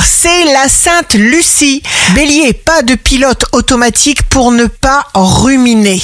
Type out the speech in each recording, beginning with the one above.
c'est la Sainte Lucie. Bélier, pas de pilote automatique pour ne pas ruminer.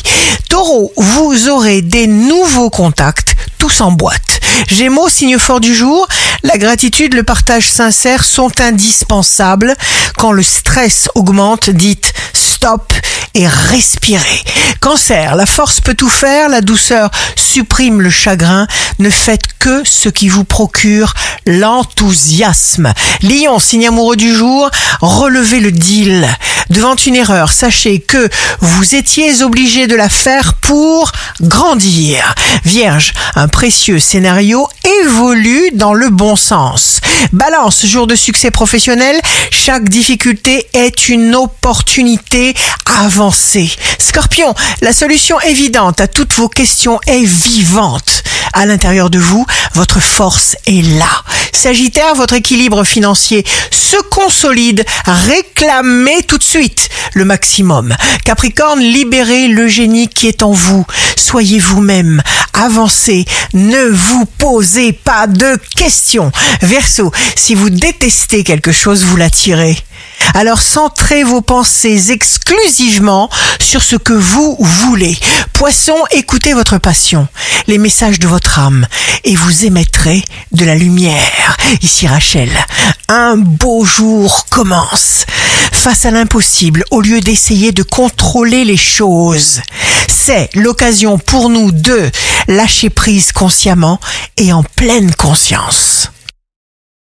Taureau, vous aurez des nouveaux contacts, tous en boîte. Gémeaux, signe fort du jour, la gratitude, le partage sincère sont indispensables. Quand le stress augmente, dites stop et respirez. Cancer, la force peut tout faire, la douceur supprime le chagrin. Ne faites que ce qui vous procure l'enthousiasme. Lion, signe amoureux du jour, relevez le deal. Devant une erreur, sachez que vous étiez obligé de la faire pour grandir. Vierge, un précieux scénario évolue dans le bon sens. Balance, jour de succès professionnel, chaque difficulté est une opportunité avancée. Scorpion, la solution évidente à toutes vos questions est vivante. À l'intérieur de vous, votre force est là. Sagittaire, votre équilibre financier se consolide. Réclamez tout de suite le maximum. Capricorne, libérez le génie qui est en vous. Soyez vous-même. Avancez. Ne vous posez pas de questions. Verseau, si vous détestez quelque chose, vous l'attirez. Alors centrez vos pensées exclusivement sur ce que vous voulez. Poisson, écoutez votre passion, les messages de votre âme, et vous émettrez de la lumière. Ici Rachel, un beau jour commence. Face à l'impossible, au lieu d'essayer de contrôler les choses, c'est l'occasion pour nous de lâcher prise consciemment et en pleine conscience.